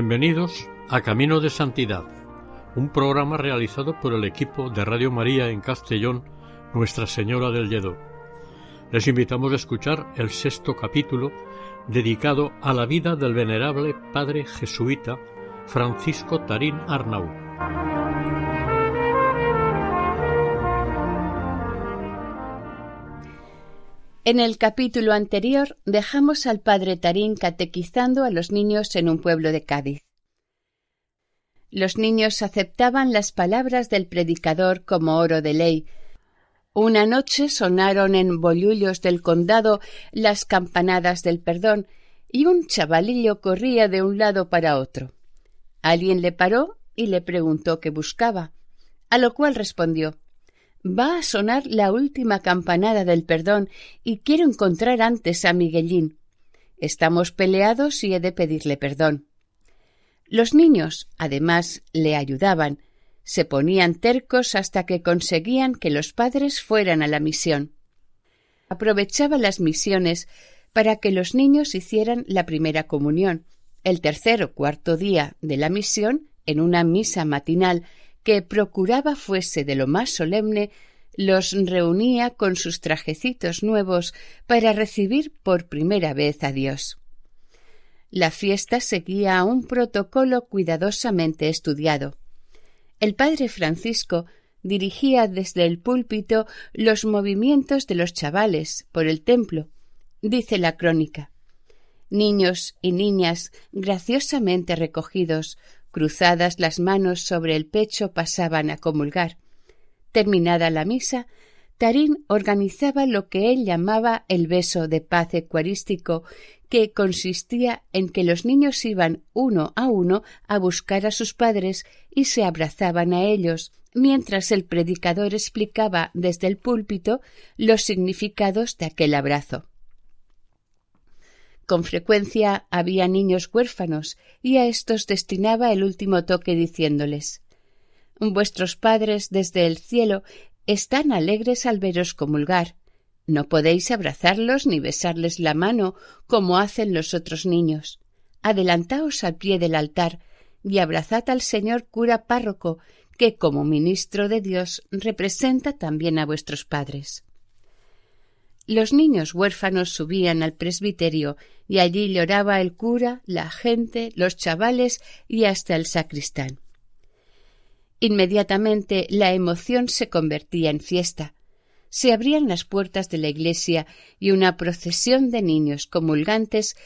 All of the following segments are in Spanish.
Bienvenidos a Camino de Santidad, un programa realizado por el equipo de Radio María en Castellón, Nuestra Señora del Lledó. Les invitamos a escuchar el sexto capítulo dedicado a la vida del venerable padre jesuita Francisco Tarín Arnau. En el capítulo anterior dejamos al padre Tarín catequizando a los niños en un pueblo de Cádiz. Los niños aceptaban las palabras del predicador como oro de ley. Una noche sonaron en Bollullos del condado las campanadas del perdón y un chavalillo corría de un lado para otro. Alguien le paró y le preguntó qué buscaba, a lo cual respondió Va a sonar la última campanada del perdón y quiero encontrar antes a Miguelín. Estamos peleados y he de pedirle perdón. Los niños, además, le ayudaban, se ponían tercos hasta que conseguían que los padres fueran a la misión. Aprovechaba las misiones para que los niños hicieran la primera comunión, el tercer o cuarto día de la misión, en una misa matinal que procuraba fuese de lo más solemne, los reunía con sus trajecitos nuevos para recibir por primera vez a Dios. La fiesta seguía un protocolo cuidadosamente estudiado. El padre Francisco dirigía desde el púlpito los movimientos de los chavales por el templo, dice la crónica. Niños y niñas graciosamente recogidos, Cruzadas las manos sobre el pecho pasaban a comulgar. Terminada la misa, Tarín organizaba lo que él llamaba el beso de paz ecuarístico, que consistía en que los niños iban uno a uno a buscar a sus padres y se abrazaban a ellos, mientras el predicador explicaba desde el púlpito los significados de aquel abrazo. Con frecuencia había niños huérfanos y a éstos destinaba el último toque diciéndoles Vuestros padres desde el cielo están alegres al veros comulgar. No podéis abrazarlos ni besarles la mano como hacen los otros niños. Adelantaos al pie del altar y abrazad al señor cura párroco, que como ministro de Dios representa también a vuestros padres. Los niños huérfanos subían al presbiterio y allí lloraba el cura, la gente, los chavales y hasta el sacristán. Inmediatamente la emoción se convertía en fiesta. Se abrían las puertas de la iglesia y una procesión de niños comulgantes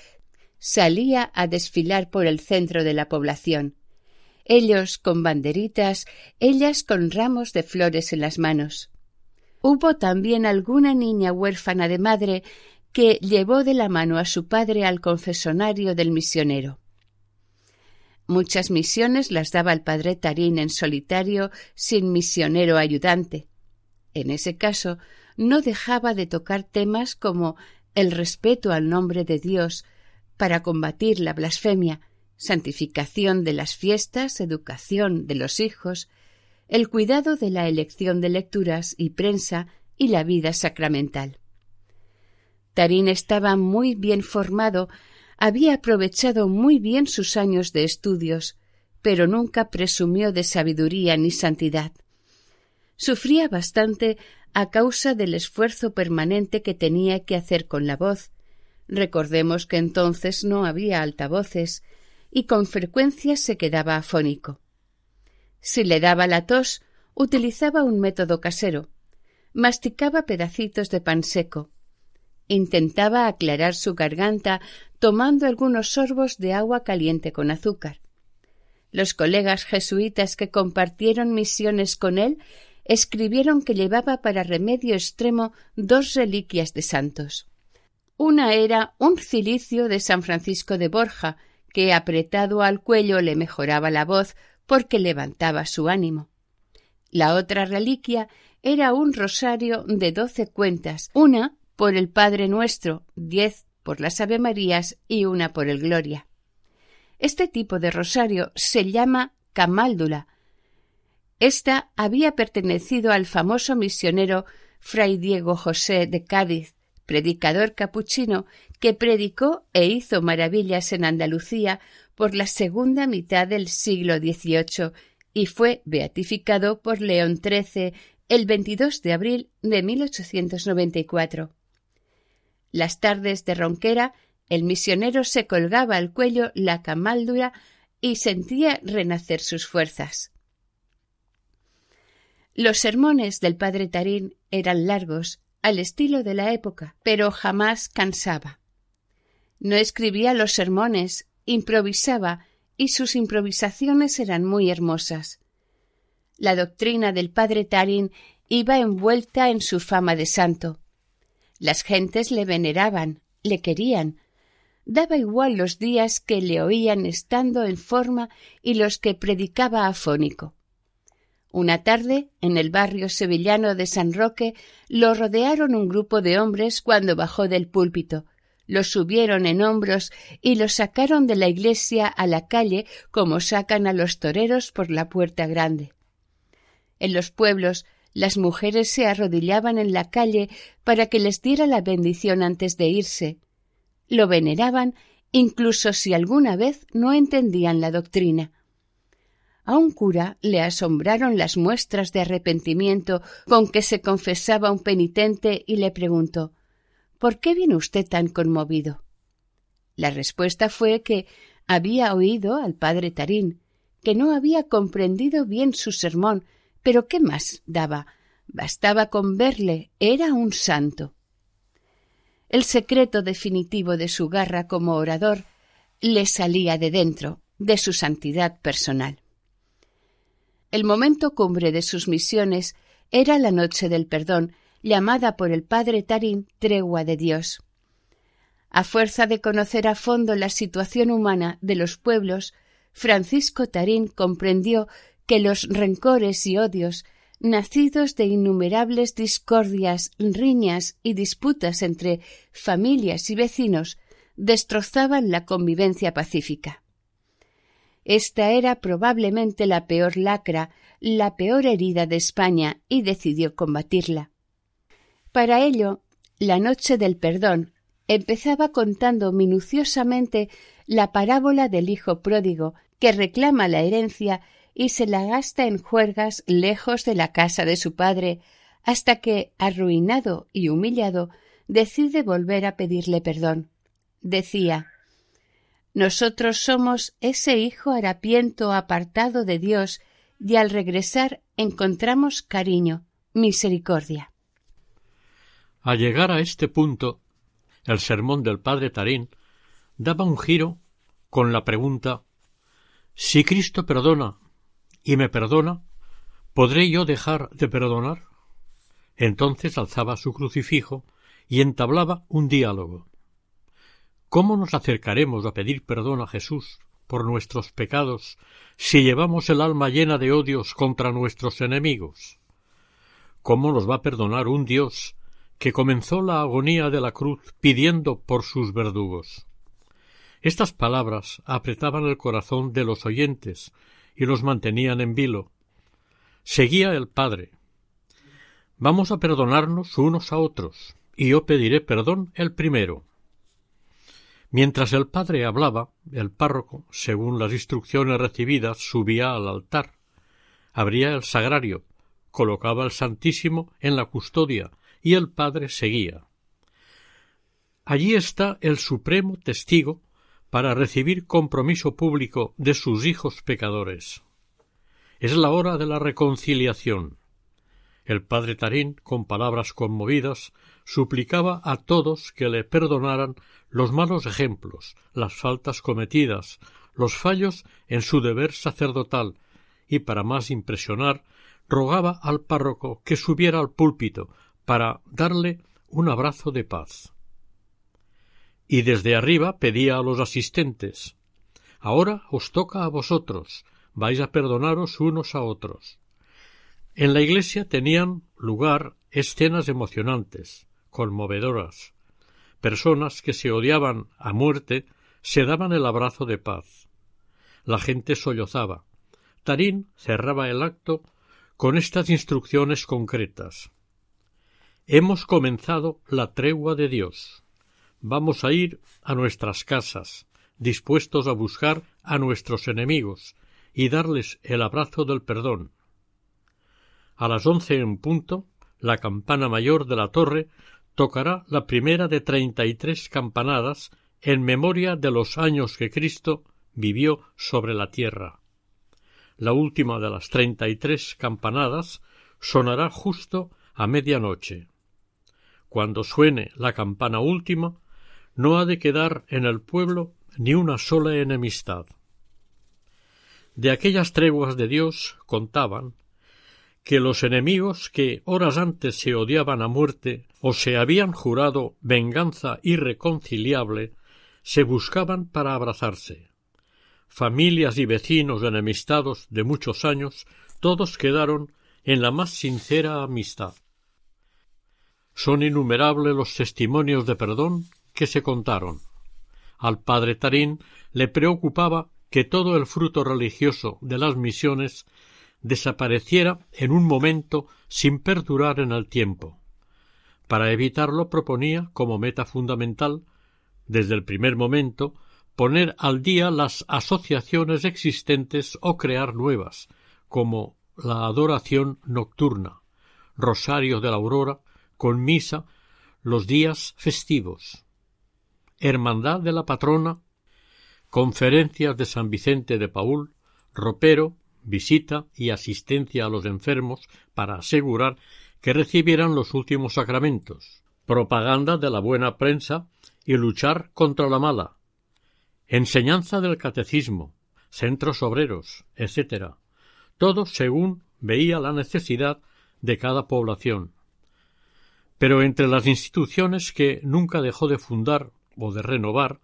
salía a desfilar por el centro de la población. Ellos con banderitas, ellas con ramos de flores en las manos. Hubo también alguna niña huérfana de madre que llevó de la mano a su padre al confesonario del misionero. Muchas misiones las daba el padre Tarín en solitario sin misionero ayudante. En ese caso no dejaba de tocar temas como el respeto al nombre de Dios para combatir la blasfemia, santificación de las fiestas, educación de los hijos, el cuidado de la elección de lecturas y prensa y la vida sacramental. Tarín estaba muy bien formado, había aprovechado muy bien sus años de estudios, pero nunca presumió de sabiduría ni santidad. Sufría bastante a causa del esfuerzo permanente que tenía que hacer con la voz. Recordemos que entonces no había altavoces y con frecuencia se quedaba afónico. Si le daba la tos, utilizaba un método casero. Masticaba pedacitos de pan seco. Intentaba aclarar su garganta tomando algunos sorbos de agua caliente con azúcar. Los colegas jesuitas que compartieron misiones con él escribieron que llevaba para remedio extremo dos reliquias de santos. Una era un cilicio de San Francisco de Borja, que apretado al cuello le mejoraba la voz porque levantaba su ánimo. La otra reliquia era un rosario de doce cuentas, una por el Padre Nuestro, diez por las Ave Marías y una por el Gloria. Este tipo de rosario se llama camáldula. Esta había pertenecido al famoso misionero Fray Diego José de Cádiz, predicador capuchino que predicó e hizo maravillas en Andalucía por la segunda mitad del siglo XVIII y fue beatificado por León XIII el 22 de abril de 1894. Las tardes de ronquera, el misionero se colgaba al cuello la camáldura y sentía renacer sus fuerzas. Los sermones del padre Tarín eran largos, al estilo de la época, pero jamás cansaba. No escribía los sermones, improvisaba, y sus improvisaciones eran muy hermosas. La doctrina del padre Tarín iba envuelta en su fama de santo. Las gentes le veneraban, le querían. Daba igual los días que le oían estando en forma y los que predicaba afónico. Una tarde, en el barrio sevillano de San Roque, lo rodearon un grupo de hombres cuando bajó del púlpito. Lo subieron en hombros y lo sacaron de la iglesia a la calle como sacan a los toreros por la puerta grande. En los pueblos las mujeres se arrodillaban en la calle para que les diera la bendición antes de irse. Lo veneraban incluso si alguna vez no entendían la doctrina. A un cura le asombraron las muestras de arrepentimiento con que se confesaba un penitente y le preguntó ¿Por qué viene usted tan conmovido? La respuesta fue que había oído al padre Tarín, que no había comprendido bien su sermón, pero ¿qué más daba? Bastaba con verle, era un santo. El secreto definitivo de su garra como orador le salía de dentro, de su santidad personal. El momento cumbre de sus misiones era la noche del perdón, llamada por el padre Tarín tregua de Dios. A fuerza de conocer a fondo la situación humana de los pueblos, Francisco Tarín comprendió que los rencores y odios, nacidos de innumerables discordias, riñas y disputas entre familias y vecinos, destrozaban la convivencia pacífica. Esta era probablemente la peor lacra, la peor herida de España, y decidió combatirla. Para ello, la noche del perdón empezaba contando minuciosamente la parábola del hijo pródigo que reclama la herencia y se la gasta en juergas lejos de la casa de su padre, hasta que, arruinado y humillado, decide volver a pedirle perdón. Decía nosotros somos ese hijo harapiento apartado de Dios y al regresar encontramos cariño, misericordia. Al llegar a este punto, el sermón del padre Tarín daba un giro con la pregunta Si Cristo perdona y me perdona, ¿podré yo dejar de perdonar? Entonces alzaba su crucifijo y entablaba un diálogo. ¿Cómo nos acercaremos a pedir perdón a Jesús por nuestros pecados si llevamos el alma llena de odios contra nuestros enemigos? ¿Cómo nos va a perdonar un Dios que comenzó la agonía de la cruz pidiendo por sus verdugos? Estas palabras apretaban el corazón de los oyentes y los mantenían en vilo. Seguía el Padre. Vamos a perdonarnos unos a otros, y yo pediré perdón el primero. Mientras el padre hablaba, el párroco, según las instrucciones recibidas, subía al altar, abría el sagrario, colocaba el Santísimo en la custodia y el padre seguía. Allí está el supremo testigo para recibir compromiso público de sus hijos pecadores. Es la hora de la reconciliación. El padre Tarín, con palabras conmovidas, suplicaba a todos que le perdonaran los malos ejemplos, las faltas cometidas, los fallos en su deber sacerdotal y para más impresionar rogaba al párroco que subiera al púlpito para darle un abrazo de paz. Y desde arriba pedía a los asistentes Ahora os toca a vosotros, vais a perdonaros unos a otros. En la iglesia tenían lugar escenas emocionantes, conmovedoras. Personas que se odiaban a muerte se daban el abrazo de paz. La gente sollozaba. Tarín cerraba el acto con estas instrucciones concretas. Hemos comenzado la tregua de Dios. Vamos a ir a nuestras casas, dispuestos a buscar a nuestros enemigos y darles el abrazo del perdón. A las once en punto, la campana mayor de la torre tocará la primera de treinta y tres campanadas en memoria de los años que Cristo vivió sobre la tierra. La última de las treinta y tres campanadas sonará justo a medianoche. Cuando suene la campana última, no ha de quedar en el pueblo ni una sola enemistad. De aquellas treguas de Dios contaban que los enemigos que horas antes se odiaban a muerte o se habían jurado venganza irreconciliable se buscaban para abrazarse. Familias y vecinos enemistados de muchos años, todos quedaron en la más sincera amistad. Son innumerables los testimonios de perdón que se contaron. Al padre Tarín le preocupaba que todo el fruto religioso de las misiones desapareciera en un momento sin perdurar en el tiempo. Para evitarlo proponía como meta fundamental, desde el primer momento, poner al día las asociaciones existentes o crear nuevas, como la adoración nocturna, rosario de la aurora, con misa los días festivos, hermandad de la patrona, conferencias de San Vicente de Paul, ropero, visita y asistencia a los enfermos para asegurar que recibieran los últimos sacramentos, propaganda de la buena prensa y luchar contra la mala, enseñanza del catecismo, centros obreros, etc. Todo según veía la necesidad de cada población. Pero entre las instituciones que nunca dejó de fundar o de renovar,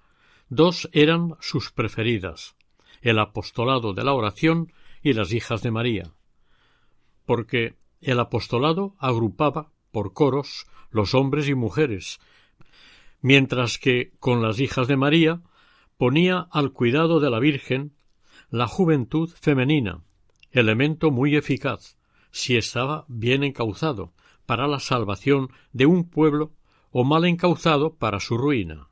dos eran sus preferidas el apostolado de la oración y las hijas de María, porque el apostolado agrupaba por coros los hombres y mujeres, mientras que con las hijas de María ponía al cuidado de la Virgen la juventud femenina, elemento muy eficaz, si estaba bien encauzado, para la salvación de un pueblo o mal encauzado para su ruina.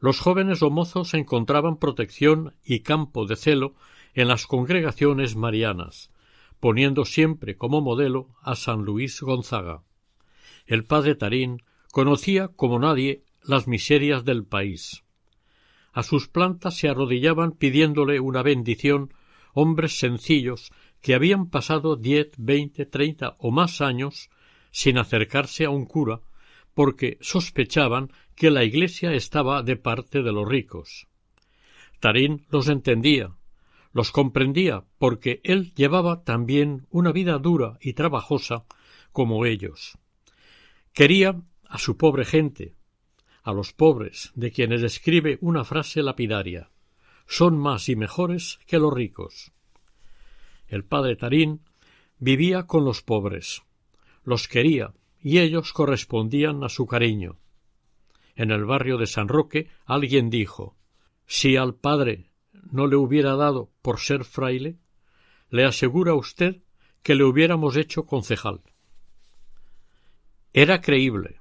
Los jóvenes o mozos encontraban protección y campo de celo en las congregaciones marianas, poniendo siempre como modelo a San Luis Gonzaga. El padre Tarín conocía como nadie las miserias del país. A sus plantas se arrodillaban pidiéndole una bendición hombres sencillos que habían pasado diez, veinte, treinta o más años sin acercarse a un cura, porque sospechaban que la Iglesia estaba de parte de los ricos. Tarín los entendía, los comprendía porque él llevaba también una vida dura y trabajosa como ellos. Quería a su pobre gente, a los pobres, de quienes escribe una frase lapidaria son más y mejores que los ricos. El padre Tarín vivía con los pobres, los quería y ellos correspondían a su cariño. En el barrio de San Roque alguien dijo si al padre no le hubiera dado por ser fraile, le asegura usted que le hubiéramos hecho concejal. Era creíble.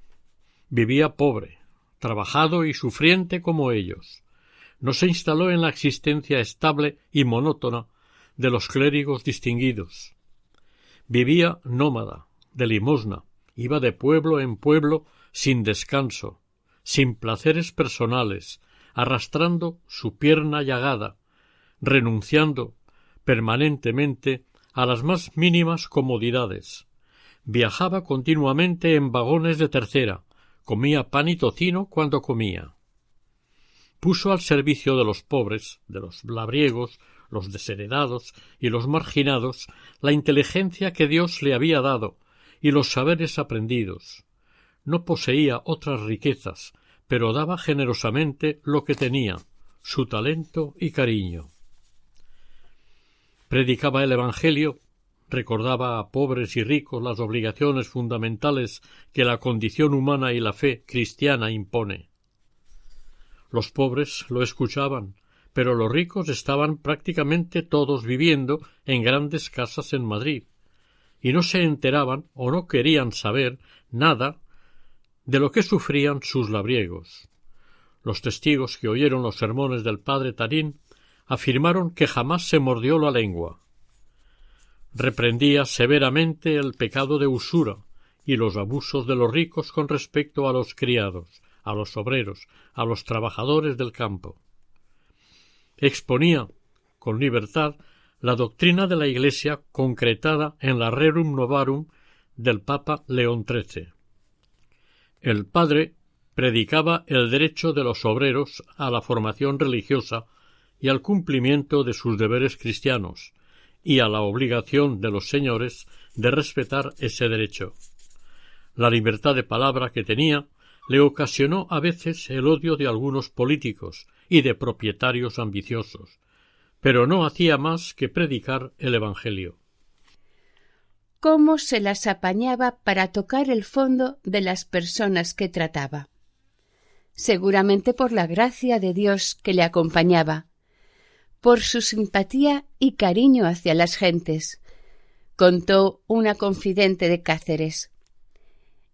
Vivía pobre, trabajado y sufriente como ellos. No se instaló en la existencia estable y monótona de los clérigos distinguidos. Vivía nómada, de limosna, iba de pueblo en pueblo sin descanso, sin placeres personales, arrastrando su pierna llagada, renunciando permanentemente a las más mínimas comodidades. Viajaba continuamente en vagones de tercera, comía pan y tocino cuando comía. puso al servicio de los pobres, de los labriegos, los desheredados y los marginados la inteligencia que Dios le había dado y los saberes aprendidos. No poseía otras riquezas, pero daba generosamente lo que tenía, su talento y cariño. Predicaba el Evangelio, recordaba a pobres y ricos las obligaciones fundamentales que la condición humana y la fe cristiana impone. Los pobres lo escuchaban, pero los ricos estaban prácticamente todos viviendo en grandes casas en Madrid, y no se enteraban o no querían saber nada de lo que sufrían sus labriegos. Los testigos que oyeron los sermones del padre Tarín afirmaron que jamás se mordió la lengua. Reprendía severamente el pecado de usura y los abusos de los ricos con respecto a los criados, a los obreros, a los trabajadores del campo. Exponía con libertad la doctrina de la Iglesia concretada en la Rerum Novarum del Papa León XIII. El padre predicaba el derecho de los obreros a la formación religiosa y al cumplimiento de sus deberes cristianos, y a la obligación de los señores de respetar ese derecho. La libertad de palabra que tenía le ocasionó a veces el odio de algunos políticos y de propietarios ambiciosos, pero no hacía más que predicar el Evangelio cómo se las apañaba para tocar el fondo de las personas que trataba. Seguramente por la gracia de Dios que le acompañaba, por su simpatía y cariño hacia las gentes, contó una confidente de Cáceres.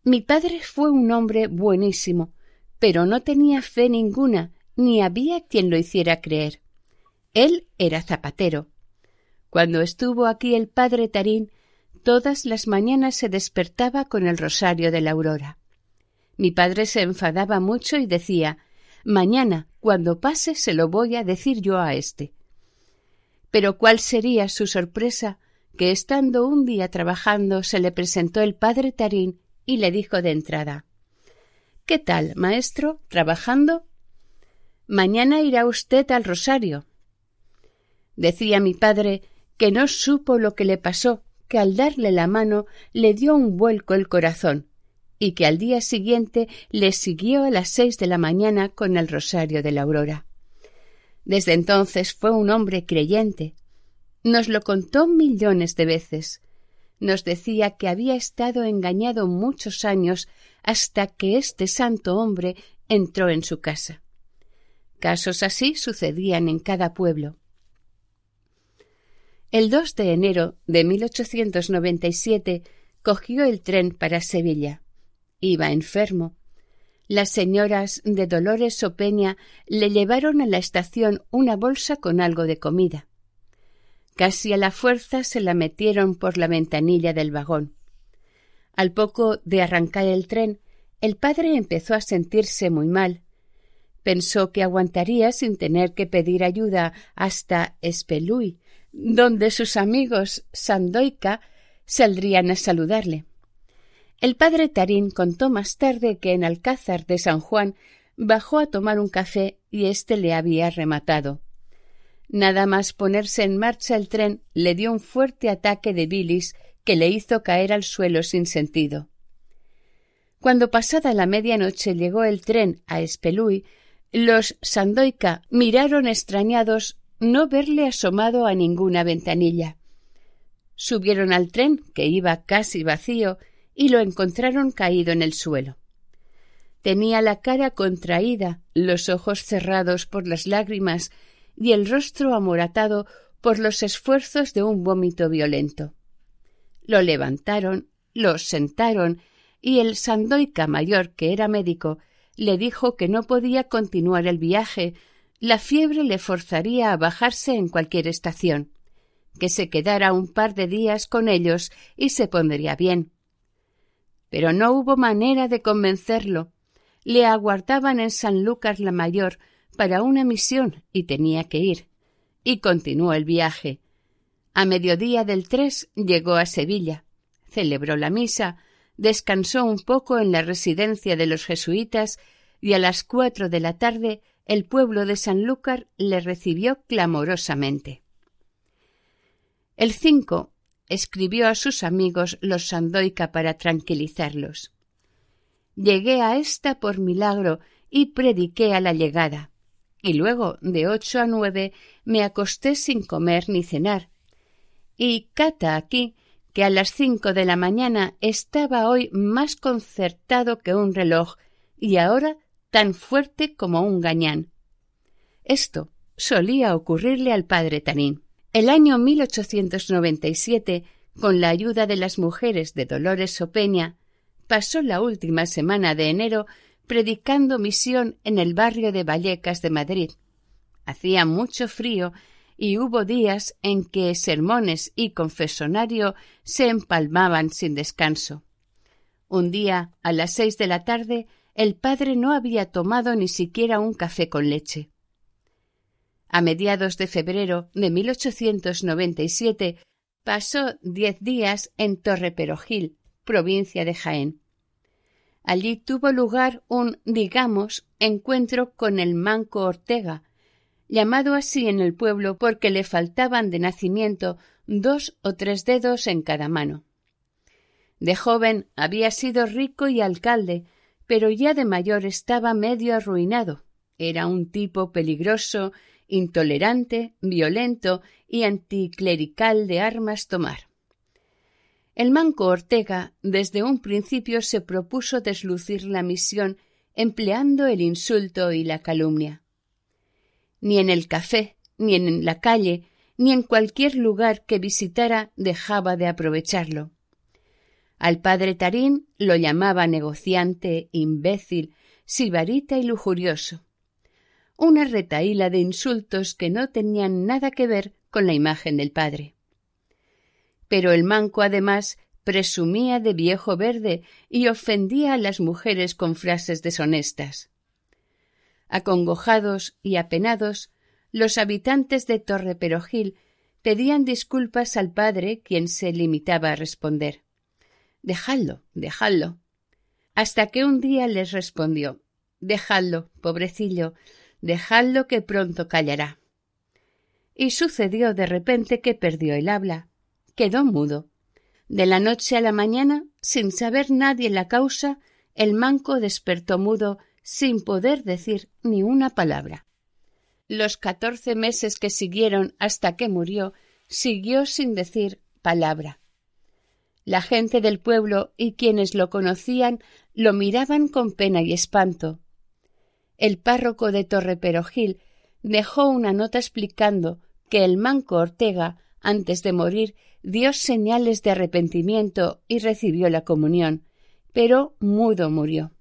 Mi padre fue un hombre buenísimo, pero no tenía fe ninguna, ni había quien lo hiciera creer. Él era zapatero. Cuando estuvo aquí el padre Tarín, Todas las mañanas se despertaba con el rosario de la aurora. Mi padre se enfadaba mucho y decía Mañana, cuando pase, se lo voy a decir yo a éste. Pero cuál sería su sorpresa que estando un día trabajando se le presentó el padre Tarín y le dijo de entrada ¿Qué tal, maestro? ¿Trabajando? Mañana irá usted al rosario. Decía mi padre que no supo lo que le pasó que al darle la mano le dio un vuelco el corazón y que al día siguiente le siguió a las seis de la mañana con el rosario de la aurora. Desde entonces fue un hombre creyente. Nos lo contó millones de veces. Nos decía que había estado engañado muchos años hasta que este santo hombre entró en su casa. Casos así sucedían en cada pueblo. El 2 de enero de 1897 cogió el tren para Sevilla. Iba enfermo. Las señoras de Dolores Opeña le llevaron a la estación una bolsa con algo de comida. Casi a la fuerza se la metieron por la ventanilla del vagón. Al poco de arrancar el tren, el padre empezó a sentirse muy mal. Pensó que aguantaría sin tener que pedir ayuda hasta Espeluy, donde sus amigos Sandoica saldrían a saludarle. El padre Tarín contó más tarde que en Alcázar de San Juan bajó a tomar un café y éste le había rematado. Nada más ponerse en marcha el tren le dio un fuerte ataque de bilis que le hizo caer al suelo sin sentido. Cuando pasada la medianoche llegó el tren a Espeluy, los Sandoica miraron extrañados no verle asomado a ninguna ventanilla. Subieron al tren, que iba casi vacío, y lo encontraron caído en el suelo. Tenía la cara contraída, los ojos cerrados por las lágrimas y el rostro amoratado por los esfuerzos de un vómito violento. Lo levantaron, lo sentaron y el Sandoica mayor, que era médico, le dijo que no podía continuar el viaje la fiebre le forzaría a bajarse en cualquier estación, que se quedara un par de días con ellos y se pondría bien. Pero no hubo manera de convencerlo. Le aguardaban en San Lucas la Mayor para una misión y tenía que ir. Y continuó el viaje. A mediodía del tres llegó a Sevilla, celebró la misa, descansó un poco en la residencia de los jesuitas y a las cuatro de la tarde el pueblo de Sanlúcar le recibió clamorosamente. El 5 escribió a sus amigos los Sandoica para tranquilizarlos. Llegué a esta por milagro y prediqué a la llegada. Y luego, de ocho a nueve, me acosté sin comer ni cenar. Y cata aquí que a las cinco de la mañana estaba hoy más concertado que un reloj y ahora tan fuerte como un gañán. Esto solía ocurrirle al padre Tanín. El año 1897, con la ayuda de las mujeres de Dolores Sopeña, pasó la última semana de enero predicando misión en el barrio de Vallecas de Madrid. Hacía mucho frío y hubo días en que sermones y confesonario se empalmaban sin descanso. Un día, a las seis de la tarde, el padre no había tomado ni siquiera un café con leche. A mediados de febrero de 1897 pasó diez días en Torreperogil, provincia de Jaén. Allí tuvo lugar un, digamos, encuentro con el manco Ortega, llamado así en el pueblo porque le faltaban de nacimiento dos o tres dedos en cada mano. De joven había sido rico y alcalde, pero ya de mayor estaba medio arruinado. Era un tipo peligroso, intolerante, violento y anticlerical de armas tomar. El manco Ortega desde un principio se propuso deslucir la misión empleando el insulto y la calumnia. Ni en el café, ni en la calle, ni en cualquier lugar que visitara dejaba de aprovecharlo. Al padre Tarín lo llamaba negociante, imbécil, sibarita y lujurioso. Una retaíla de insultos que no tenían nada que ver con la imagen del padre. Pero el manco además presumía de viejo verde y ofendía a las mujeres con frases deshonestas. Acongojados y apenados, los habitantes de Torreperogil pedían disculpas al padre, quien se limitaba a responder Dejadlo, dejadlo. Hasta que un día les respondió Dejadlo, pobrecillo, dejadlo que pronto callará. Y sucedió de repente que perdió el habla, quedó mudo. De la noche a la mañana, sin saber nadie la causa, el manco despertó mudo sin poder decir ni una palabra. Los catorce meses que siguieron hasta que murió, siguió sin decir palabra. La gente del pueblo y quienes lo conocían lo miraban con pena y espanto. El párroco de Torreperogil dejó una nota explicando que el manco Ortega, antes de morir, dio señales de arrepentimiento y recibió la comunión, pero mudo murió.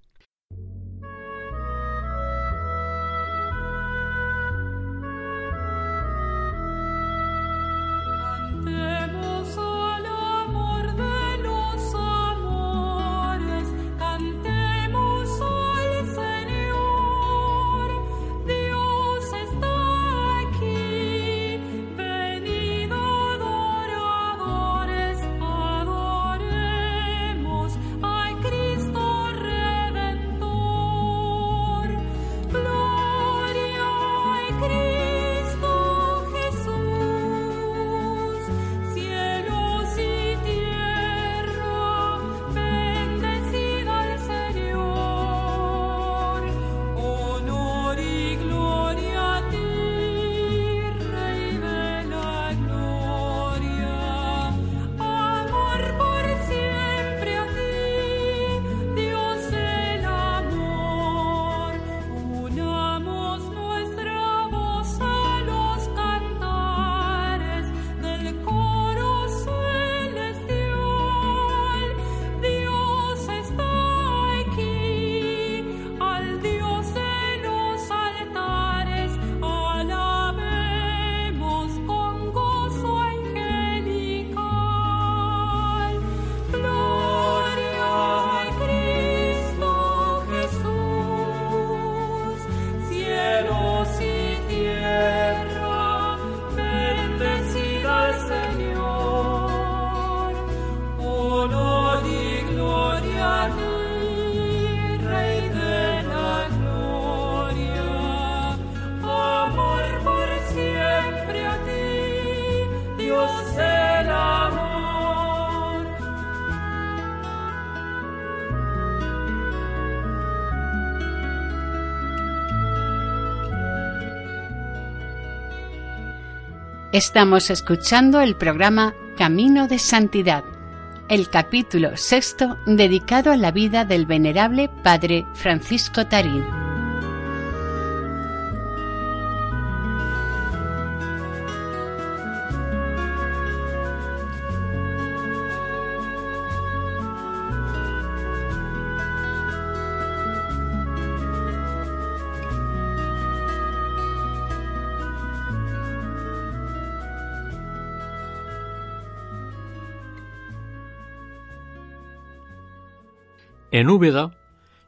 Estamos escuchando el programa Camino de Santidad, el capítulo sexto dedicado a la vida del venerable Padre Francisco Tarín. En Úbeda,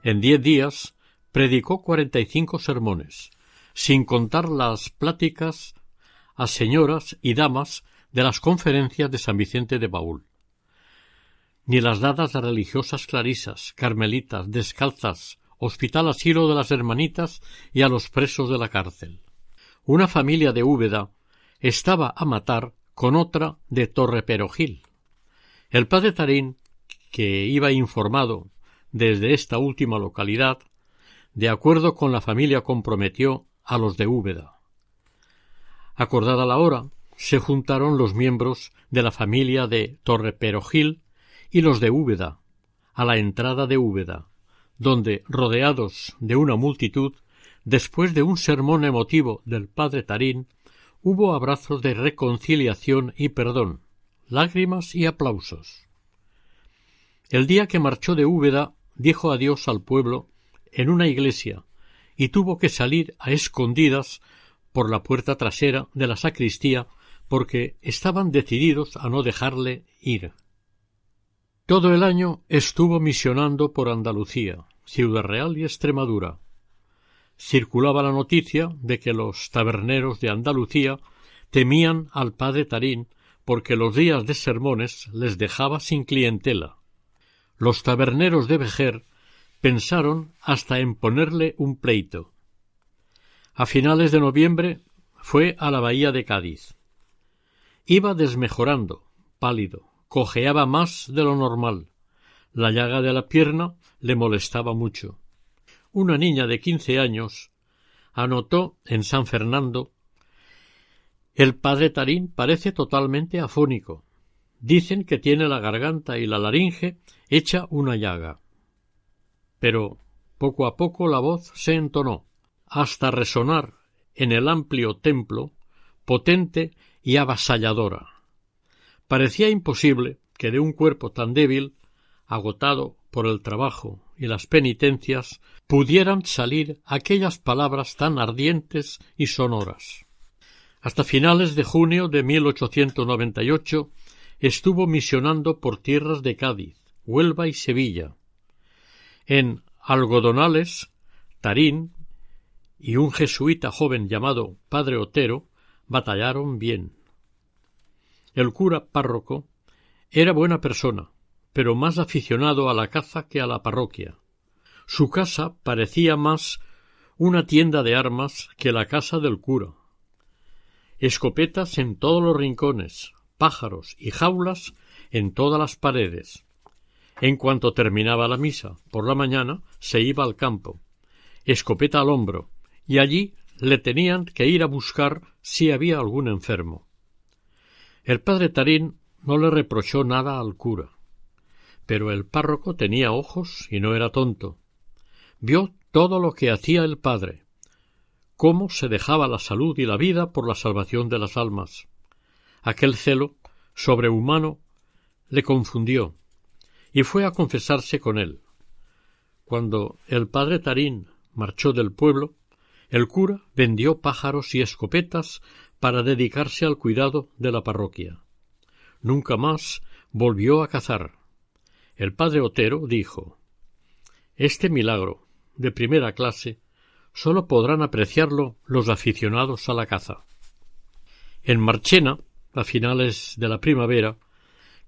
en diez días, predicó cuarenta y cinco sermones, sin contar las pláticas a señoras y damas de las conferencias de San Vicente de Baúl, ni las dadas a religiosas clarisas, carmelitas, descalzas, hospital asilo de las hermanitas y a los presos de la cárcel. Una familia de Úbeda estaba a matar con otra de Torreperogil. El padre Tarín, que iba informado desde esta última localidad, de acuerdo con la familia comprometió a los de Úbeda. Acordada la hora, se juntaron los miembros de la familia de Torreperogil y los de Úbeda, a la entrada de Úbeda, donde, rodeados de una multitud, después de un sermón emotivo del padre Tarín, hubo abrazos de reconciliación y perdón, lágrimas y aplausos. El día que marchó de Úbeda dijo adiós al pueblo en una iglesia y tuvo que salir a escondidas por la puerta trasera de la sacristía porque estaban decididos a no dejarle ir. Todo el año estuvo misionando por Andalucía, Ciudad Real y Extremadura. Circulaba la noticia de que los taberneros de Andalucía temían al padre Tarín porque los días de sermones les dejaba sin clientela los taberneros de Vejer pensaron hasta en ponerle un pleito. A finales de noviembre fue a la bahía de Cádiz. Iba desmejorando, pálido, cojeaba más de lo normal. La llaga de la pierna le molestaba mucho. Una niña de quince años anotó en San Fernando el padre Tarín parece totalmente afónico. Dicen que tiene la garganta y la laringe hecha una llaga. Pero poco a poco la voz se entonó, hasta resonar en el amplio templo, potente y avasalladora. Parecía imposible que de un cuerpo tan débil, agotado por el trabajo y las penitencias, pudieran salir aquellas palabras tan ardientes y sonoras. Hasta finales de junio de 1898 estuvo misionando por tierras de Cádiz, Huelva y Sevilla. En Algodonales, Tarín y un jesuita joven llamado Padre Otero batallaron bien. El cura párroco era buena persona, pero más aficionado a la caza que a la parroquia. Su casa parecía más una tienda de armas que la casa del cura. Escopetas en todos los rincones, pájaros y jaulas en todas las paredes. En cuanto terminaba la misa por la mañana, se iba al campo, escopeta al hombro, y allí le tenían que ir a buscar si había algún enfermo. El padre Tarín no le reprochó nada al cura, pero el párroco tenía ojos y no era tonto. Vio todo lo que hacía el padre, cómo se dejaba la salud y la vida por la salvación de las almas. Aquel celo sobrehumano le confundió y fue a confesarse con él. Cuando el padre Tarín marchó del pueblo, el cura vendió pájaros y escopetas para dedicarse al cuidado de la parroquia. Nunca más volvió a cazar. El padre Otero dijo Este milagro, de primera clase, sólo podrán apreciarlo los aficionados a la caza. En Marchena, a finales de la primavera,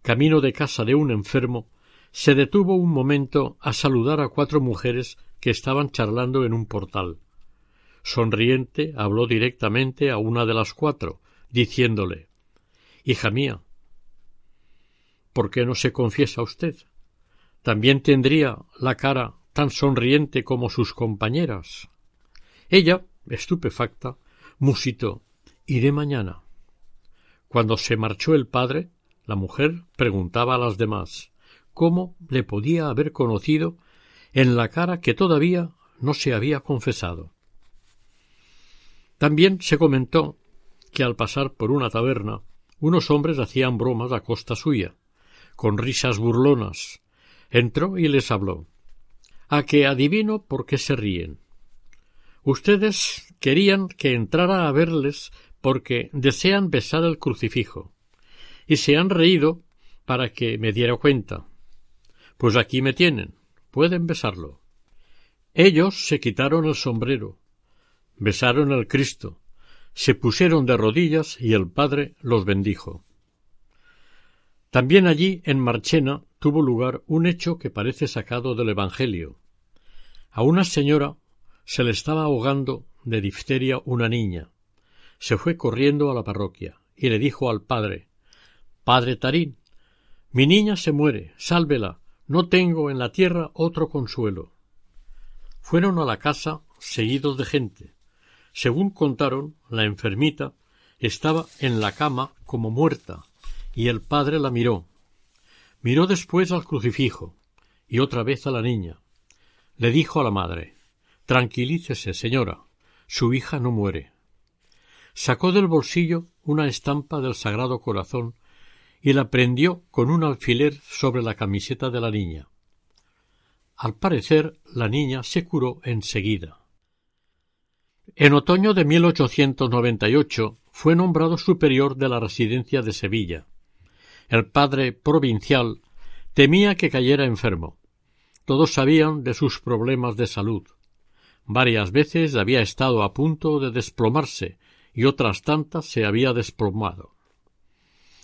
camino de casa de un enfermo, se detuvo un momento a saludar a cuatro mujeres que estaban charlando en un portal. Sonriente habló directamente a una de las cuatro, diciéndole Hija mía, ¿por qué no se confiesa usted? También tendría la cara tan sonriente como sus compañeras. Ella, estupefacta, musitó Iré mañana. Cuando se marchó el padre, la mujer preguntaba a las demás cómo le podía haber conocido en la cara que todavía no se había confesado. También se comentó que al pasar por una taberna unos hombres hacían bromas a costa suya, con risas burlonas. Entró y les habló. A que adivino por qué se ríen. Ustedes querían que entrara a verles porque desean besar el crucifijo, y se han reído para que me diera cuenta. Pues aquí me tienen, pueden besarlo. Ellos se quitaron el sombrero, besaron al Cristo, se pusieron de rodillas y el Padre los bendijo. También allí, en Marchena, tuvo lugar un hecho que parece sacado del Evangelio. A una señora se le estaba ahogando de difteria una niña. Se fue corriendo a la parroquia y le dijo al padre Padre Tarín, mi niña se muere, sálvela, no tengo en la tierra otro consuelo. Fueron a la casa seguidos de gente. Según contaron, la enfermita estaba en la cama como muerta, y el padre la miró. Miró después al crucifijo y otra vez a la niña. Le dijo a la madre Tranquilícese, señora, su hija no muere. Sacó del bolsillo una estampa del Sagrado Corazón y la prendió con un alfiler sobre la camiseta de la niña. Al parecer, la niña se curó enseguida. En otoño de 1898 fue nombrado superior de la residencia de Sevilla. El padre provincial temía que cayera enfermo. Todos sabían de sus problemas de salud. Varias veces había estado a punto de desplomarse y otras tantas se había desplomado.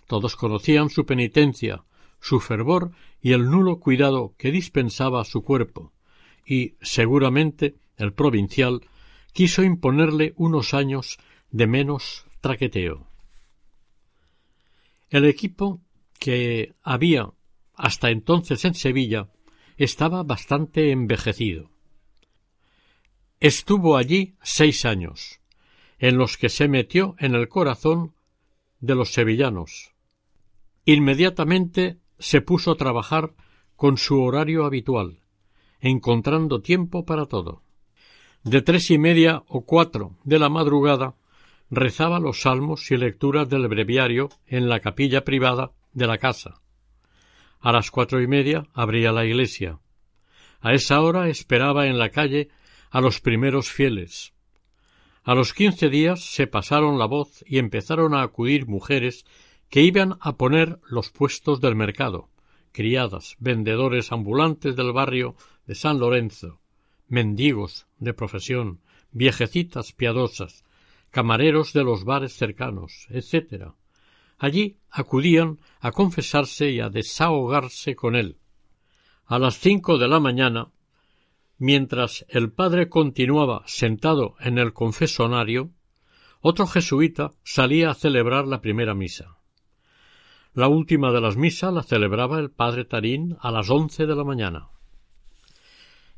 Todos conocían su penitencia, su fervor y el nulo cuidado que dispensaba su cuerpo, y seguramente el provincial quiso imponerle unos años de menos traqueteo. El equipo que había hasta entonces en Sevilla estaba bastante envejecido. Estuvo allí seis años, en los que se metió en el corazón de los sevillanos. Inmediatamente se puso a trabajar con su horario habitual, encontrando tiempo para todo. De tres y media o cuatro de la madrugada rezaba los salmos y lecturas del breviario en la capilla privada de la casa. A las cuatro y media abría la iglesia. A esa hora esperaba en la calle a los primeros fieles. A los quince días se pasaron la voz y empezaron a acudir mujeres que iban a poner los puestos del mercado, criadas, vendedores ambulantes del barrio de San Lorenzo, mendigos de profesión, viejecitas piadosas, camareros de los bares cercanos, etc. Allí acudían a confesarse y a desahogarse con él. A las cinco de la mañana, mientras el padre continuaba sentado en el confesonario, otro jesuita salía a celebrar la primera misa. La última de las misas la celebraba el padre Tarín a las once de la mañana.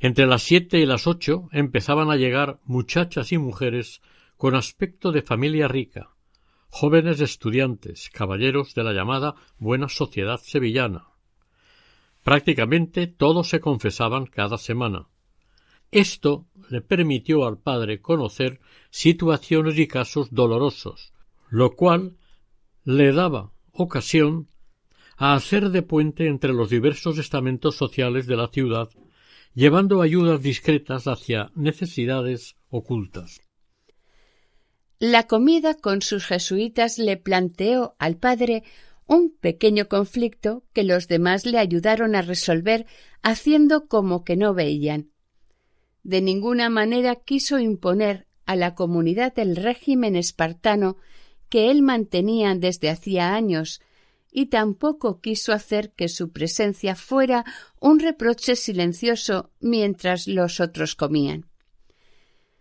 Entre las siete y las ocho empezaban a llegar muchachas y mujeres con aspecto de familia rica, jóvenes estudiantes, caballeros de la llamada buena sociedad sevillana. Prácticamente todos se confesaban cada semana. Esto le permitió al padre conocer situaciones y casos dolorosos, lo cual le daba ocasión a hacer de puente entre los diversos estamentos sociales de la ciudad llevando ayudas discretas hacia necesidades ocultas. La comida con sus jesuitas le planteó al padre un pequeño conflicto que los demás le ayudaron a resolver haciendo como que no veían. De ninguna manera quiso imponer a la comunidad el régimen espartano que él mantenía desde hacía años y tampoco quiso hacer que su presencia fuera un reproche silencioso mientras los otros comían.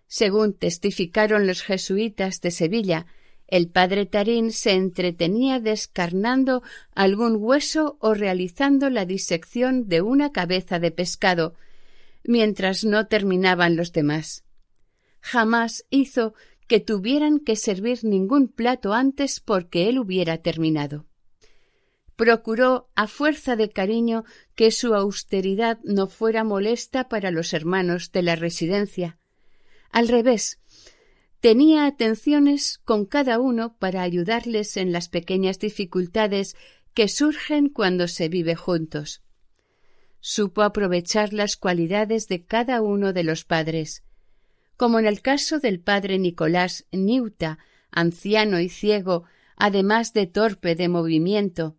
Según testificaron los jesuitas de Sevilla, el padre Tarín se entretenía descarnando algún hueso o realizando la disección de una cabeza de pescado, mientras no terminaban los demás. Jamás hizo que tuvieran que servir ningún plato antes porque él hubiera terminado. Procuró, a fuerza de cariño, que su austeridad no fuera molesta para los hermanos de la residencia. Al revés, tenía atenciones con cada uno para ayudarles en las pequeñas dificultades que surgen cuando se vive juntos. Supo aprovechar las cualidades de cada uno de los padres, como en el caso del padre Nicolás Niuta, anciano y ciego, además de torpe de movimiento.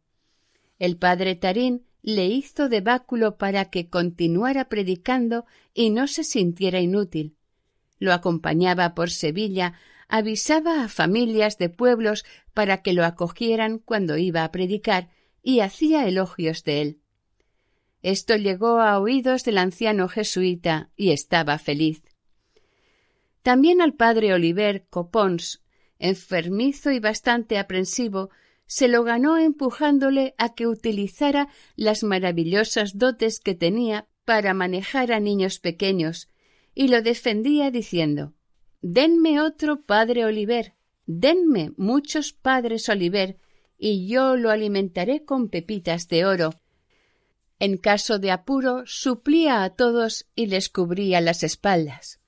El padre Tarín le hizo de báculo para que continuara predicando y no se sintiera inútil lo acompañaba por Sevilla, avisaba a familias de pueblos para que lo acogieran cuando iba a predicar y hacía elogios de él. Esto llegó a oídos del anciano jesuita y estaba feliz. También al padre Oliver Copons, enfermizo y bastante aprensivo, se lo ganó empujándole a que utilizara las maravillosas dotes que tenía para manejar a niños pequeños, y lo defendía diciendo Denme otro padre Oliver, denme muchos padres Oliver, y yo lo alimentaré con pepitas de oro. En caso de apuro, suplía a todos y les cubría las espaldas.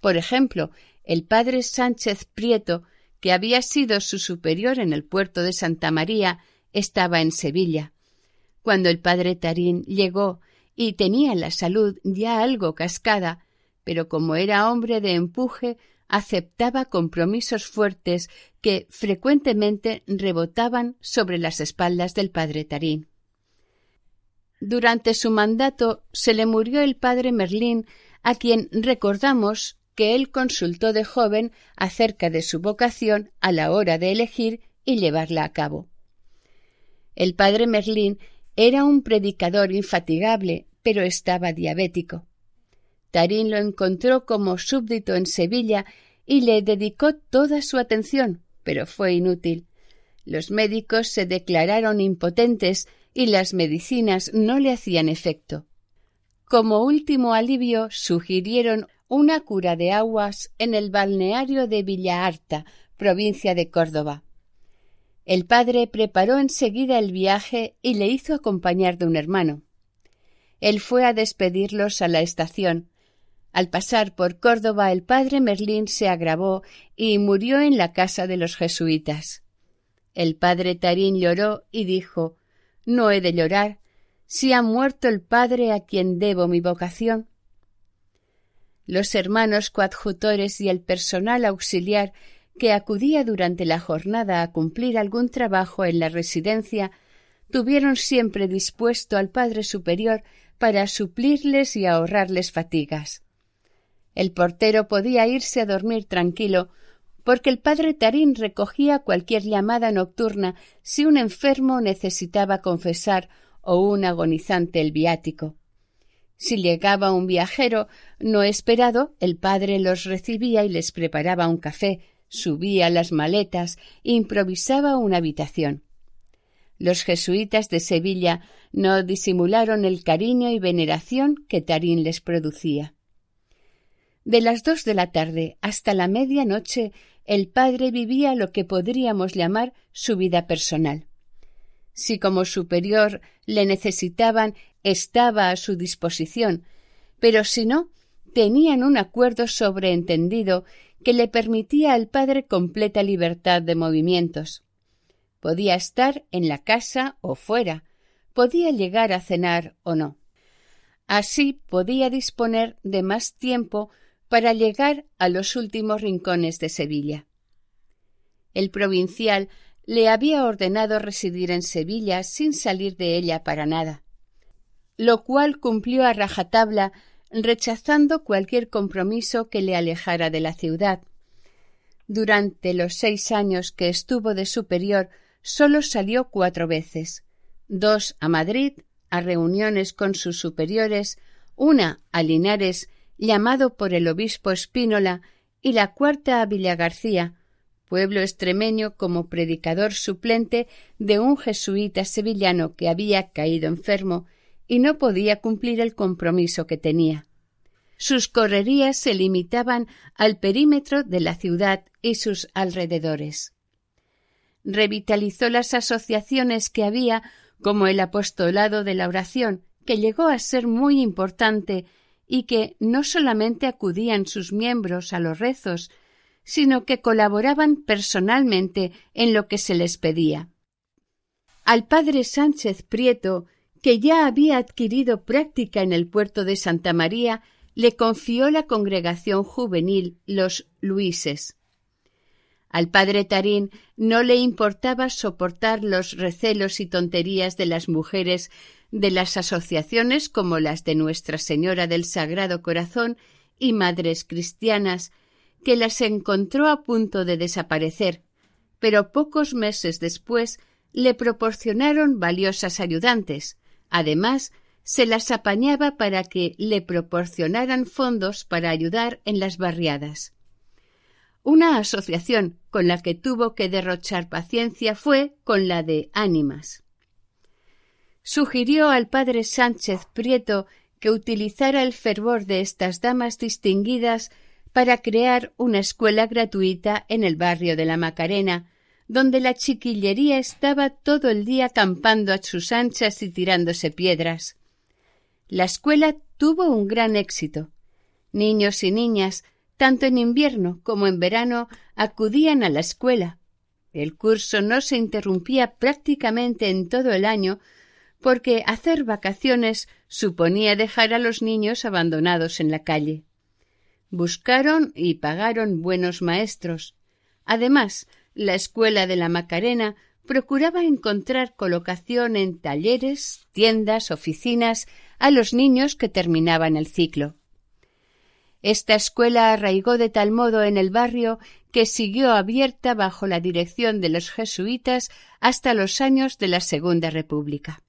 Por ejemplo, el padre Sánchez Prieto, que había sido su superior en el puerto de Santa María, estaba en Sevilla. Cuando el padre Tarín llegó y tenía la salud ya algo cascada, pero como era hombre de empuje, aceptaba compromisos fuertes que frecuentemente rebotaban sobre las espaldas del padre Tarín. Durante su mandato se le murió el padre Merlín, a quien recordamos que él consultó de joven acerca de su vocación a la hora de elegir y llevarla a cabo. El padre Merlín era un predicador infatigable, pero estaba diabético. Tarín lo encontró como súbdito en Sevilla y le dedicó toda su atención, pero fue inútil. Los médicos se declararon impotentes y las medicinas no le hacían efecto. Como último alivio sugirieron una cura de aguas en el balneario de Villaharta, provincia de Córdoba. El padre preparó enseguida el viaje y le hizo acompañar de un hermano. Él fue a despedirlos a la estación, al pasar por Córdoba el padre Merlín se agravó y murió en la casa de los jesuitas. El padre Tarín lloró y dijo No he de llorar, si ha muerto el padre a quien debo mi vocación. Los hermanos coadjutores y el personal auxiliar que acudía durante la jornada a cumplir algún trabajo en la residencia tuvieron siempre dispuesto al Padre Superior para suplirles y ahorrarles fatigas. El portero podía irse a dormir tranquilo, porque el padre Tarín recogía cualquier llamada nocturna si un enfermo necesitaba confesar o un agonizante el viático. Si llegaba un viajero no esperado, el padre los recibía y les preparaba un café, subía las maletas, improvisaba una habitación. Los jesuitas de Sevilla no disimularon el cariño y veneración que Tarín les producía. De las dos de la tarde hasta la medianoche el padre vivía lo que podríamos llamar su vida personal. Si como superior le necesitaban, estaba a su disposición, pero si no, tenían un acuerdo sobreentendido que le permitía al padre completa libertad de movimientos. Podía estar en la casa o fuera, podía llegar a cenar o no. Así podía disponer de más tiempo para llegar a los últimos rincones de Sevilla. El provincial le había ordenado residir en Sevilla sin salir de ella para nada, lo cual cumplió a rajatabla rechazando cualquier compromiso que le alejara de la ciudad. Durante los seis años que estuvo de superior sólo salió cuatro veces, dos a Madrid, a reuniones con sus superiores, una a Linares llamado por el obispo Espínola, y la cuarta a Villagarcía, pueblo extremeño, como predicador suplente de un jesuita sevillano que había caído enfermo y no podía cumplir el compromiso que tenía. Sus correrías se limitaban al perímetro de la ciudad y sus alrededores. Revitalizó las asociaciones que había, como el apostolado de la oración, que llegó a ser muy importante y que no solamente acudían sus miembros a los rezos, sino que colaboraban personalmente en lo que se les pedía. Al padre Sánchez Prieto, que ya había adquirido práctica en el puerto de Santa María, le confió la congregación juvenil Los Luises. Al padre Tarín no le importaba soportar los recelos y tonterías de las mujeres de las asociaciones como las de Nuestra Señora del Sagrado Corazón y Madres Cristianas, que las encontró a punto de desaparecer, pero pocos meses después le proporcionaron valiosas ayudantes. Además, se las apañaba para que le proporcionaran fondos para ayudar en las barriadas. Una asociación con la que tuvo que derrochar paciencia fue con la de Ánimas. Sugirió al padre Sánchez Prieto que utilizara el fervor de estas damas distinguidas para crear una escuela gratuita en el barrio de la Macarena, donde la chiquillería estaba todo el día campando a sus anchas y tirándose piedras. La escuela tuvo un gran éxito. Niños y niñas, tanto en invierno como en verano, acudían a la escuela. El curso no se interrumpía prácticamente en todo el año, porque hacer vacaciones suponía dejar a los niños abandonados en la calle. Buscaron y pagaron buenos maestros. Además, la escuela de la Macarena procuraba encontrar colocación en talleres, tiendas, oficinas a los niños que terminaban el ciclo. Esta escuela arraigó de tal modo en el barrio que siguió abierta bajo la dirección de los jesuitas hasta los años de la Segunda República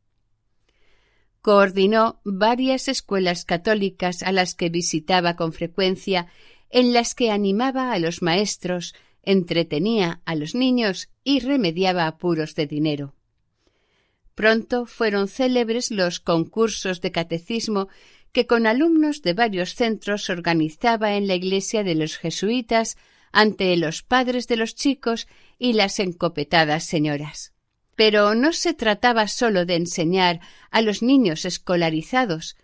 coordinó varias escuelas católicas a las que visitaba con frecuencia, en las que animaba a los maestros, entretenía a los niños y remediaba apuros de dinero. Pronto fueron célebres los concursos de catecismo que con alumnos de varios centros organizaba en la iglesia de los jesuitas ante los padres de los chicos y las encopetadas señoras. Pero no se trataba sólo de enseñar a los niños escolarizados,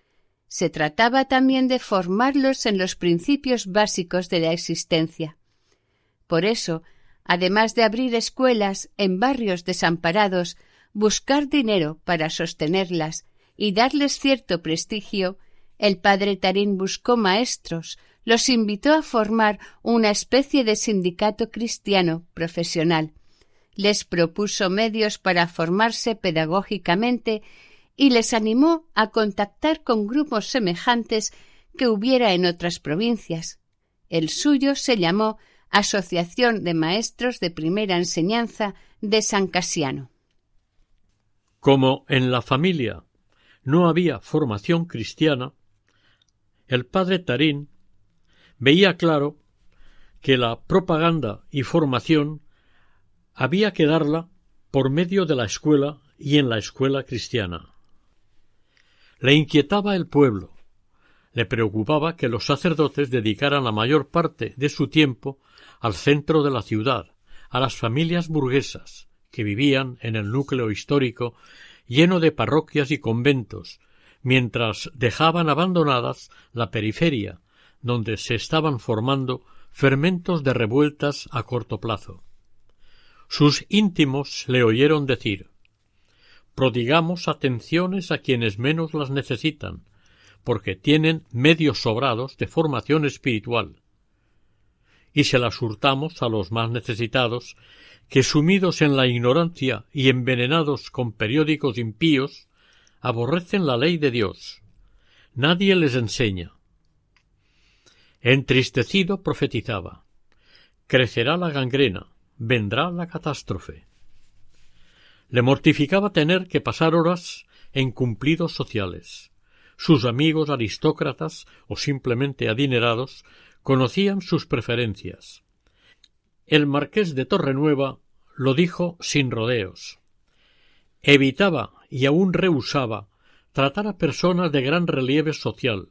se trataba también de formarlos en los principios básicos de la existencia. Por eso, además de abrir escuelas en barrios desamparados, buscar dinero para sostenerlas y darles cierto prestigio, el padre Tarín buscó maestros, los invitó a formar una especie de sindicato cristiano profesional, les propuso medios para formarse pedagógicamente y les animó a contactar con grupos semejantes que hubiera en otras provincias. El suyo se llamó Asociación de Maestros de Primera Enseñanza de San Casiano. Como en la familia no había formación cristiana, el padre Tarín veía claro que la propaganda y formación había que darla por medio de la escuela y en la escuela cristiana. Le inquietaba el pueblo, le preocupaba que los sacerdotes dedicaran la mayor parte de su tiempo al centro de la ciudad, a las familias burguesas que vivían en el núcleo histórico lleno de parroquias y conventos, mientras dejaban abandonadas la periferia, donde se estaban formando fermentos de revueltas a corto plazo. Sus íntimos le oyeron decir Prodigamos atenciones a quienes menos las necesitan, porque tienen medios sobrados de formación espiritual, y se las hurtamos a los más necesitados, que sumidos en la ignorancia y envenenados con periódicos impíos, aborrecen la ley de Dios. Nadie les enseña. Entristecido profetizaba Crecerá la gangrena, vendrá la catástrofe. Le mortificaba tener que pasar horas en cumplidos sociales. Sus amigos aristócratas o simplemente adinerados conocían sus preferencias. el marqués de Torrenueva lo dijo sin rodeos. Evitaba y aún rehusaba tratar a personas de gran relieve social.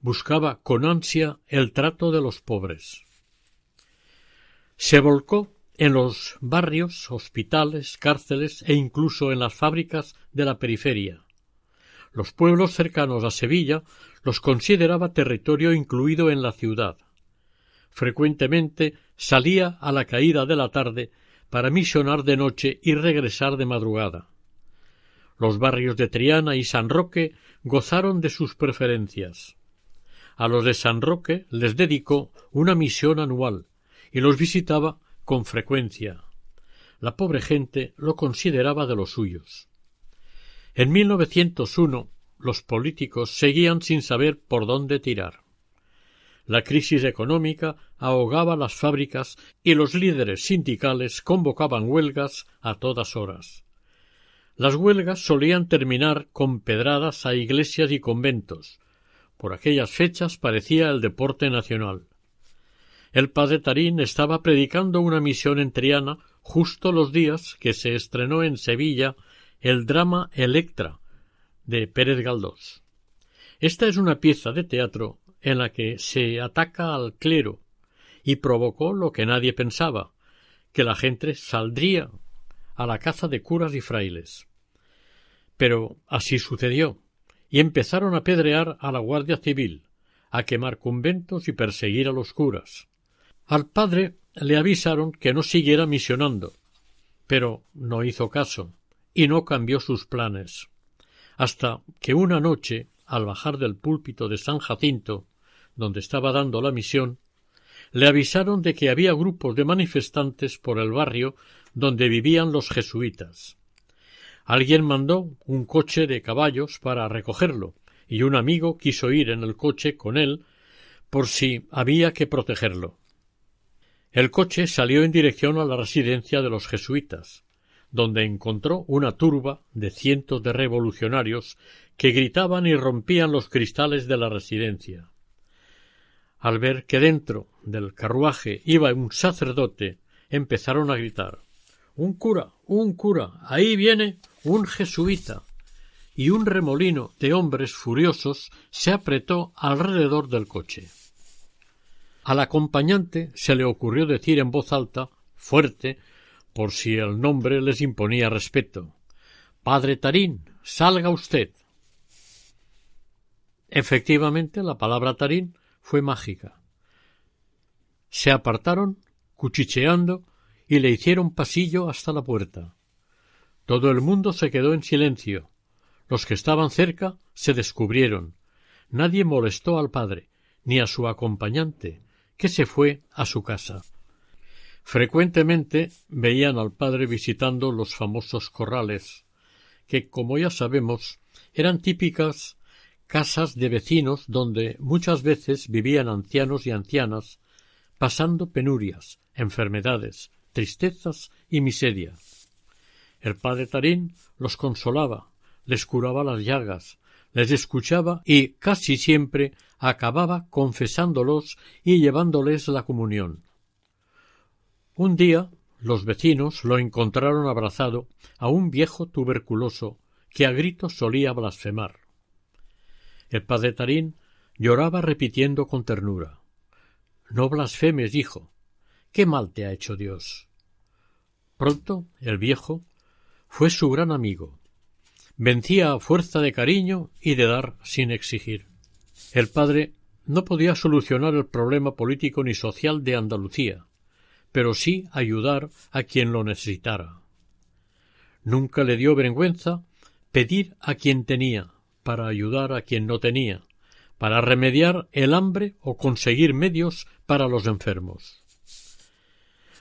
Buscaba con ansia el trato de los pobres. Se volcó en los barrios, hospitales, cárceles e incluso en las fábricas de la periferia. Los pueblos cercanos a Sevilla los consideraba territorio incluido en la ciudad. Frecuentemente salía a la caída de la tarde para misionar de noche y regresar de madrugada. Los barrios de Triana y San Roque gozaron de sus preferencias. A los de San Roque les dedicó una misión anual y los visitaba con frecuencia. La pobre gente lo consideraba de los suyos. En 1901 los políticos seguían sin saber por dónde tirar. La crisis económica ahogaba las fábricas y los líderes sindicales convocaban huelgas a todas horas. Las huelgas solían terminar con pedradas a iglesias y conventos. Por aquellas fechas parecía el deporte nacional. El padre Tarín estaba predicando una misión en Triana justo los días que se estrenó en Sevilla el drama Electra de Pérez Galdós. Esta es una pieza de teatro en la que se ataca al clero y provocó lo que nadie pensaba, que la gente saldría a la caza de curas y frailes. Pero así sucedió, y empezaron a pedrear a la Guardia Civil, a quemar conventos y perseguir a los curas. Al padre le avisaron que no siguiera misionando, pero no hizo caso y no cambió sus planes, hasta que una noche, al bajar del púlpito de San Jacinto, donde estaba dando la misión, le avisaron de que había grupos de manifestantes por el barrio donde vivían los jesuitas. Alguien mandó un coche de caballos para recogerlo, y un amigo quiso ir en el coche con él por si había que protegerlo. El coche salió en dirección a la residencia de los jesuitas, donde encontró una turba de cientos de revolucionarios que gritaban y rompían los cristales de la residencia. Al ver que dentro del carruaje iba un sacerdote, empezaron a gritar Un cura, un cura, ahí viene un jesuita. Y un remolino de hombres furiosos se apretó alrededor del coche. Al acompañante se le ocurrió decir en voz alta, fuerte, por si el nombre les imponía respeto Padre Tarín, salga usted. Efectivamente, la palabra Tarín fue mágica. Se apartaron, cuchicheando, y le hicieron pasillo hasta la puerta. Todo el mundo se quedó en silencio. Los que estaban cerca se descubrieron. Nadie molestó al padre, ni a su acompañante, que se fue a su casa. Frecuentemente veían al padre visitando los famosos corrales, que, como ya sabemos, eran típicas casas de vecinos donde muchas veces vivían ancianos y ancianas, pasando penurias, enfermedades, tristezas y miseria. El padre Tarín los consolaba, les curaba las llagas, les escuchaba y casi siempre acababa confesándolos y llevándoles la comunión. Un día los vecinos lo encontraron abrazado a un viejo tuberculoso que a gritos solía blasfemar. El padre Tarín lloraba repitiendo con ternura No blasfemes, hijo. ¿Qué mal te ha hecho Dios? Pronto el viejo fue su gran amigo vencía a fuerza de cariño y de dar sin exigir. El padre no podía solucionar el problema político ni social de Andalucía, pero sí ayudar a quien lo necesitara. Nunca le dio vergüenza pedir a quien tenía, para ayudar a quien no tenía, para remediar el hambre o conseguir medios para los enfermos.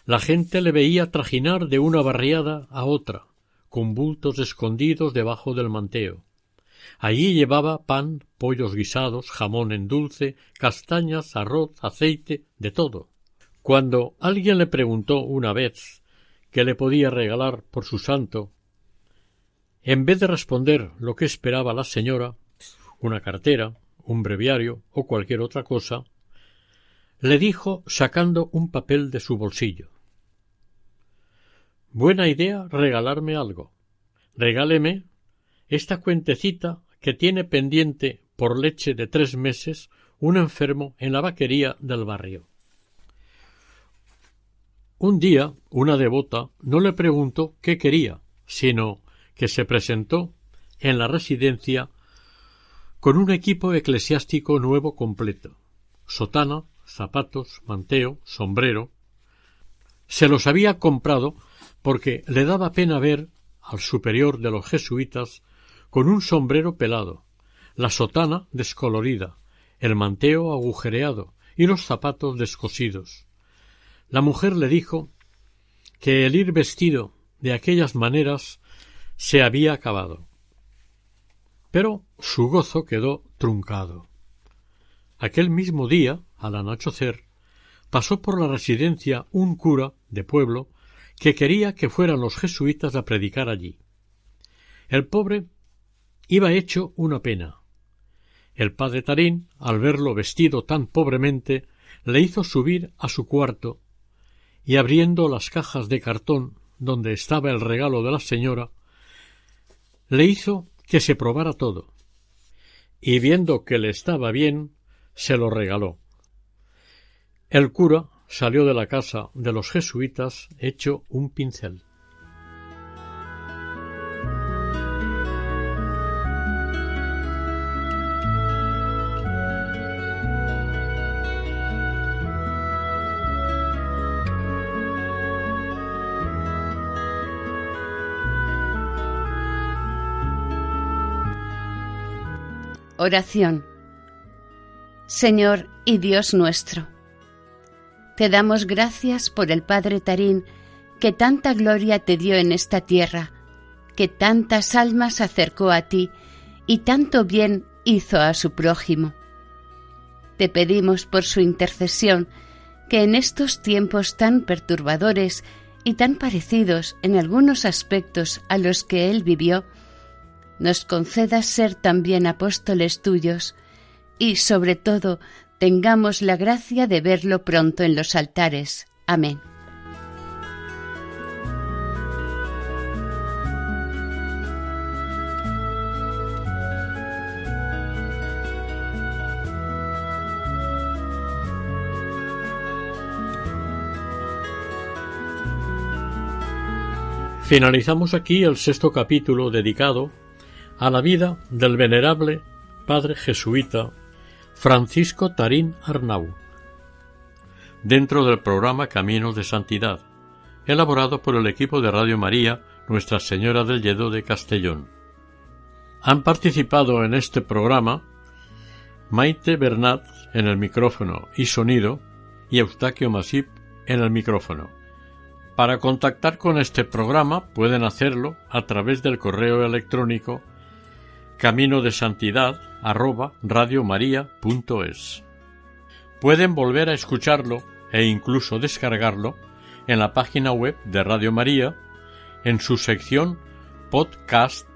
La gente le veía trajinar de una barriada a otra, con bultos escondidos debajo del manteo. Allí llevaba pan, pollos guisados, jamón en dulce, castañas, arroz, aceite, de todo. Cuando alguien le preguntó una vez qué le podía regalar por su santo, en vez de responder lo que esperaba la señora, una cartera, un breviario o cualquier otra cosa, le dijo sacando un papel de su bolsillo. Buena idea regalarme algo. Regáleme esta cuentecita que tiene pendiente por leche de tres meses un enfermo en la vaquería del barrio. Un día una devota no le preguntó qué quería, sino que se presentó en la residencia con un equipo eclesiástico nuevo completo sotana, zapatos, manteo, sombrero. Se los había comprado porque le daba pena ver al superior de los jesuitas con un sombrero pelado, la sotana descolorida, el manteo agujereado y los zapatos descosidos. La mujer le dijo que el ir vestido de aquellas maneras se había acabado. Pero su gozo quedó truncado. Aquel mismo día, al anochecer, pasó por la residencia un cura de pueblo que quería que fueran los jesuitas a predicar allí. El pobre iba hecho una pena. El padre Tarín, al verlo vestido tan pobremente, le hizo subir a su cuarto y abriendo las cajas de cartón donde estaba el regalo de la señora, le hizo que se probara todo, y viendo que le estaba bien, se lo regaló. El cura salió de la casa de los jesuitas hecho un pincel. Oración Señor y Dios nuestro, te damos gracias por el Padre Tarín que tanta gloria te dio en esta tierra, que tantas almas acercó a ti y tanto bien hizo a su prójimo. Te pedimos por su intercesión que en estos tiempos tan perturbadores y tan parecidos en algunos aspectos a los que él vivió, nos concedas ser también apóstoles tuyos, y sobre todo tengamos la gracia de verlo pronto en los altares. Amén. Finalizamos aquí el sexto capítulo dedicado a la vida del venerable padre jesuita Francisco Tarín Arnau, dentro del programa Caminos de Santidad, elaborado por el equipo de Radio María Nuestra Señora del Lledo de Castellón. Han participado en este programa Maite Bernat en el micrófono y sonido y Eustaquio Masip en el micrófono. Para contactar con este programa pueden hacerlo a través del correo electrónico camino santidad. Pueden volver a escucharlo e incluso descargarlo en la página web de Radio María, en su sección podcast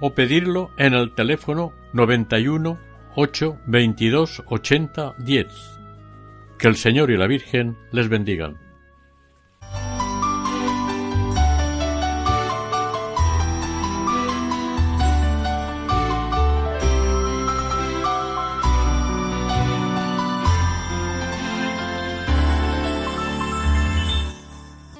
o pedirlo en el teléfono 91 8 22 80 10. Que el Señor y la Virgen les bendigan.